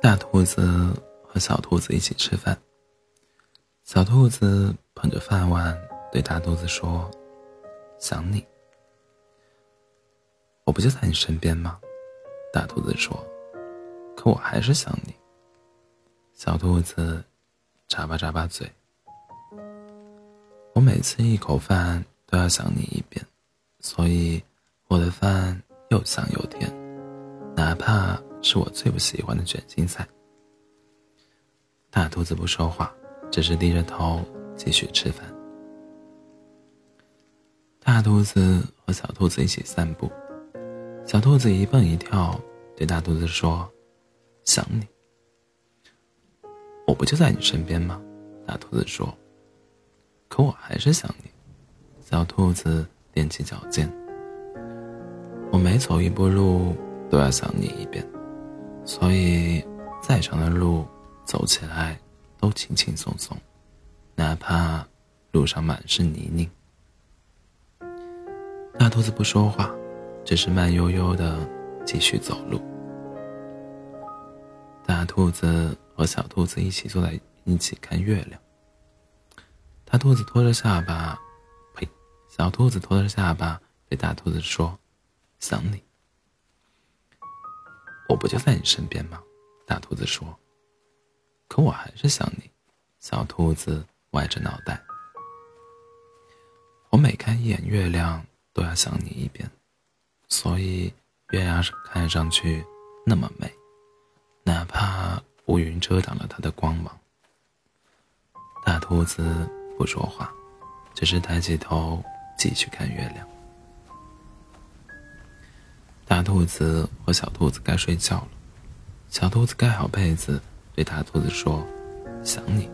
大兔子和小兔子一起吃饭。小兔子捧着饭碗对大兔子说：“想你。”我不就在你身边吗？大兔子说：“可我还是想你。”小兔子眨巴眨巴嘴：“我每次一口饭都要想你一遍，所以我的饭又香又甜，哪怕……”是我最不喜欢的卷心菜。大兔子不说话，只是低着头继续吃饭。大兔子和小兔子一起散步，小兔子一蹦一跳，对大兔子说：“想你。”我不就在你身边吗？大兔子说：“可我还是想你。”小兔子踮起脚尖：“我每走一步路，都要想你一遍。”所以，再长的路走起来都轻轻松松，哪怕路上满是泥泞。大兔子不说话，只是慢悠悠的继续走路。大兔子和小兔子一起坐在一起看月亮。大兔子拖着下巴，呸！小兔子拖着下巴对大兔子说：“想你。”不就在你身边吗？大兔子说。可我还是想你。小兔子歪着脑袋。我每看一眼月亮，都要想你一遍，所以月亮看上去那么美，哪怕乌云遮挡了它的光芒。大兔子不说话，只是抬起头继续看月亮。大兔子和小兔子该睡觉了，小兔子盖好被子，对大兔子说：“想你。”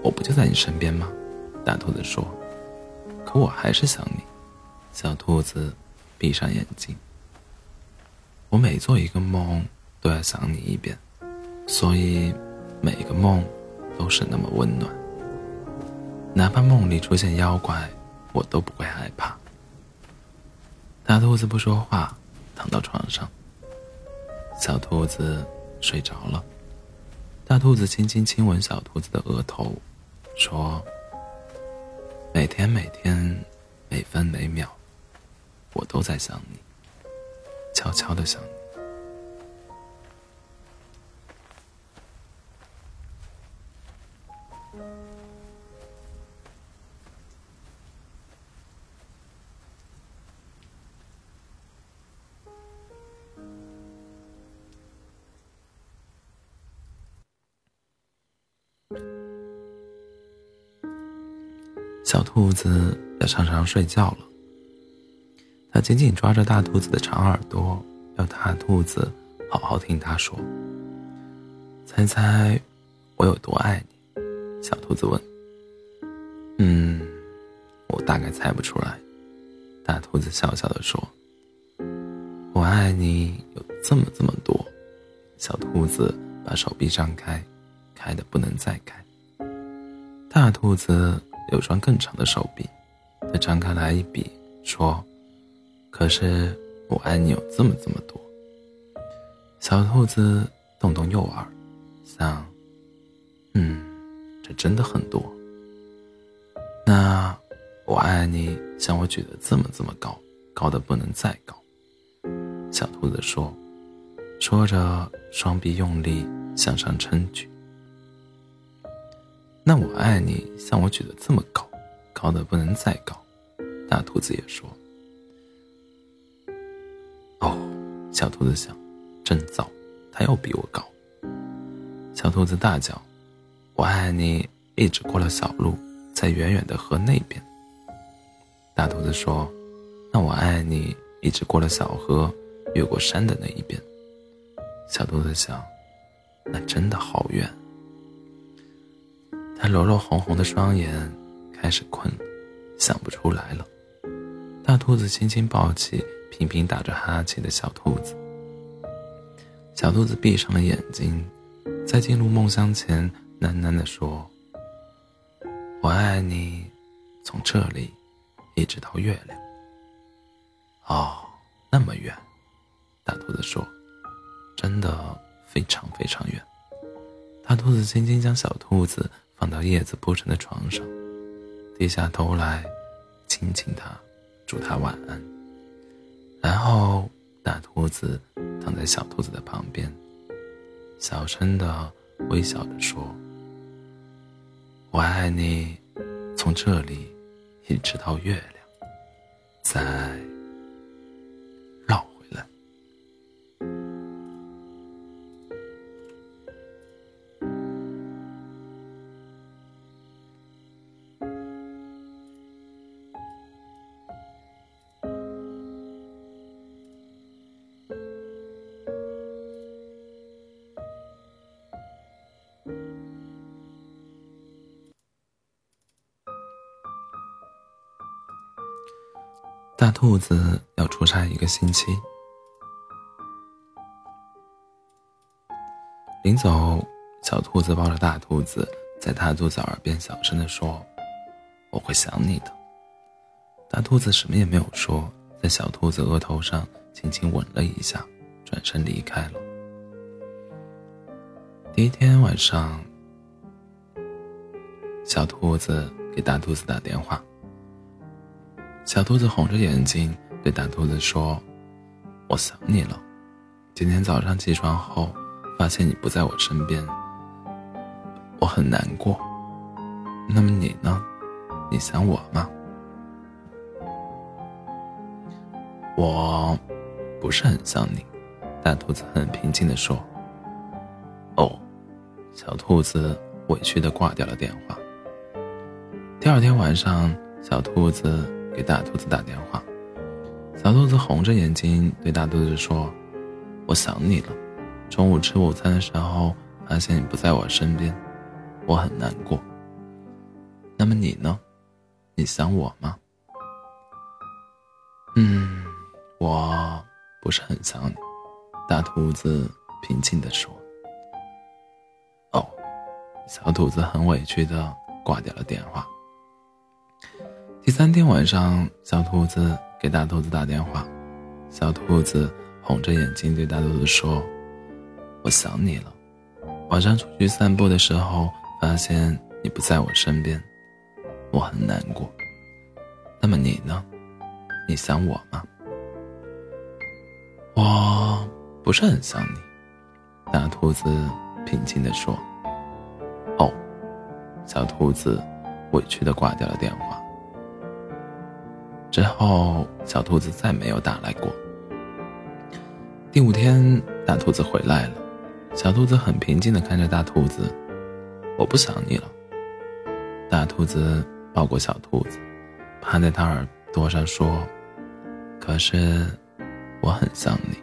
我不就在你身边吗？大兔子说。可我还是想你。小兔子闭上眼睛。我每做一个梦，都要想你一遍，所以每一个梦都是那么温暖。哪怕梦里出现妖怪，我都不会害怕。大兔子不说话，躺到床上。小兔子睡着了。大兔子轻轻亲吻小兔子的额头，说：“每天每天，每分每秒，我都在想你，悄悄的想你。”小兔子要上床睡觉了，它紧紧抓着大兔子的长耳朵，要大兔子好好听它说。猜猜我有多爱你？小兔子问。嗯，我大概猜不出来。大兔子笑笑的说：“我爱你有这么这么多。”小兔子把手臂张开，开的不能再开。大兔子。有双更长的手臂，他张开来一比，说：“可是我爱你有这么这么多。”小兔子动动右耳，想：“嗯，这真的很多。”那我爱你像我举得这么这么高，高的不能再高。小兔子说，说着双臂用力向上撑举。那我爱你，像我举得这么高，高的不能再高。大兔子也说：“哦。”小兔子想：“真糟，他又比我高。”小兔子大叫：“我爱你！”一直过了小路，在远远的河那边。大兔子说：“那我爱你！”一直过了小河，越过山的那一边。小兔子想：“那真的好远。”他揉揉红红的双眼，开始困，想不出来了。大兔子轻轻抱起频频打着哈欠的小兔子。小兔子闭上了眼睛，在进入梦乡前，喃喃地说：“我爱你，从这里一直到月亮。”哦，那么远。大兔子说：“真的。”非常非常远。大兔子轻轻将小兔子放到叶子铺成的床上，低下头来亲亲它，祝它晚安。然后大兔子躺在小兔子的旁边，小声的微笑着说：“我爱你，从这里一直到月亮。”在。大兔子要出差一个星期，临走，小兔子抱着大兔子，在大兔子耳边小声的说：“我会想你的。”大兔子什么也没有说，在小兔子额头上轻轻吻了一下，转身离开了。第一天晚上，小兔子给大兔子打电话。小兔子红着眼睛对大兔子说：“我想你了。今天早上起床后，发现你不在我身边，我很难过。那么你呢？你想我吗？”“我不是很想你。”大兔子很平静地说。“哦。”小兔子委屈地挂掉了电话。第二天晚上，小兔子。给大兔子打电话，小兔子红着眼睛对大兔子说：“我想你了。中午吃午餐的时候，发现你不在我身边，我很难过。那么你呢？你想我吗？”“嗯，我不是很想你。”大兔子平静地说。“哦。”小兔子很委屈地挂掉了电话。第三天晚上，小兔子给大兔子打电话，小兔子红着眼睛对大兔子说：“我想你了。晚上出去散步的时候，发现你不在我身边，我很难过。那么你呢？你想我吗？”“我不是很想你。”大兔子平静地说。“哦。”小兔子委屈地挂掉了电话。之后，小兔子再没有打来过。第五天，大兔子回来了，小兔子很平静地看着大兔子：“我不想你了。”大兔子抱过小兔子，趴在他耳朵上说：“可是，我很想你。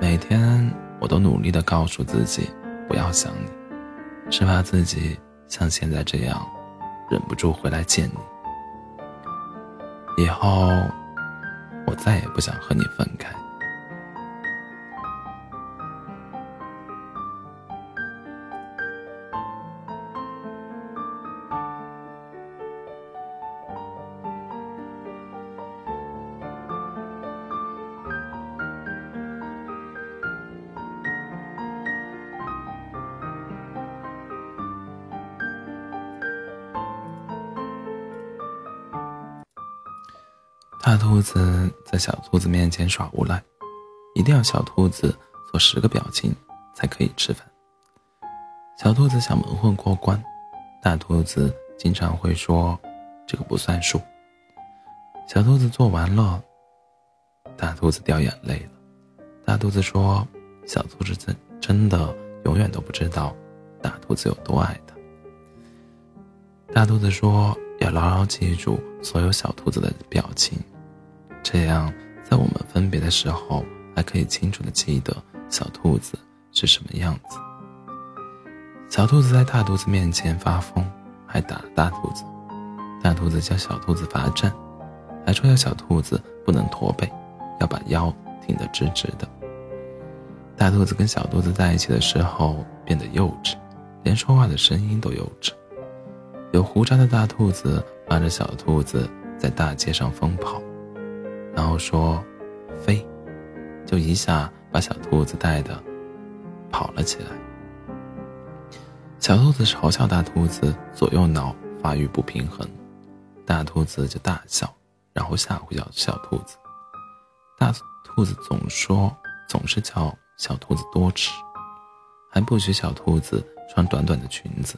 每天我都努力地告诉自己不要想你，是怕自己像现在这样，忍不住回来见你。”以后，我再也不想和你分开。大兔子在小兔子面前耍无赖，一定要小兔子做十个表情才可以吃饭。小兔子想蒙混过关，大兔子经常会说：“这个不算数。”小兔子做完了，大兔子掉眼泪了。大兔子说：“小兔子真真的永远都不知道大兔子有多爱它。”大兔子说。要牢牢记住所有小兔子的表情，这样在我们分别的时候，还可以清楚的记得小兔子是什么样子。小兔子在大兔子面前发疯，还打了大兔子。大兔子叫小兔子罚站，还说要小兔子不能驼背，要把腰挺得直直的。大兔子跟小兔子在一起的时候变得幼稚，连说话的声音都幼稚。有胡渣的大兔子拉着小兔子在大街上疯跑，然后说：“飞！”就一下把小兔子带的跑了起来。小兔子嘲笑大兔子左右脑发育不平衡，大兔子就大笑，然后吓唬小小兔子。大兔子总说，总是叫小兔子多吃，还不许小兔子穿短短的裙子，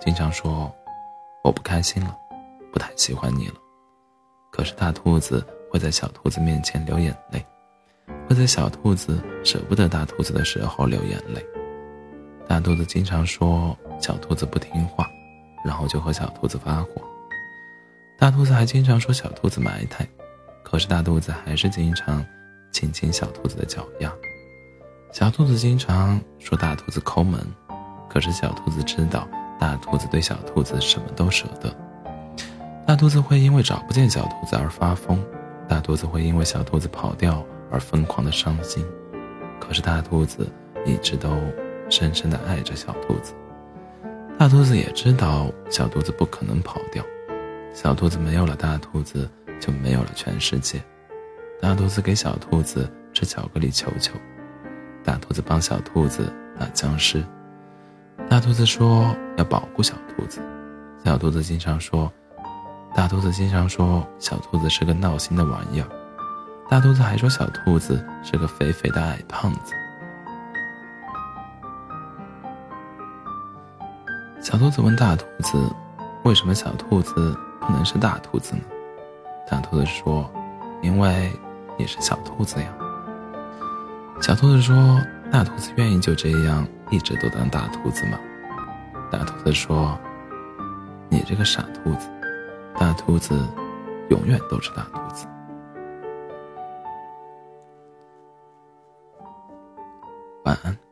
经常说我不开心了，不太喜欢你了。可是大兔子会在小兔子面前流眼泪，会在小兔子舍不得大兔子的时候流眼泪。大兔子经常说小兔子不听话，然后就和小兔子发火。大兔子还经常说小兔子埋汰，可是大兔子还是经常亲亲小兔子的脚丫。小兔子经常说大兔子抠门，可是小兔子知道大兔子对小兔子什么都舍得。大兔子会因为找不见小兔子而发疯，大兔子会因为小兔子跑掉而疯狂的伤心，可是大兔子一直都。深深的爱着小兔子，大兔子也知道小兔子不可能跑掉，小兔子没有了大兔子就没有了全世界。大兔子给小兔子吃巧克力球球，大兔子帮小兔子打僵尸，大兔子说要保护小兔子，小兔子经常说，大兔子经常说小兔子是个闹心的玩意儿，大兔子还说小兔子是个肥肥的矮胖子。小兔子问大兔子：“为什么小兔子不能是大兔子呢？”大兔子说：“因为你是小兔子呀。”小兔子说：“大兔子愿意就这样一直都当大兔子吗？”大兔子说：“你这个傻兔子，大兔子永远都是大兔子。”晚安。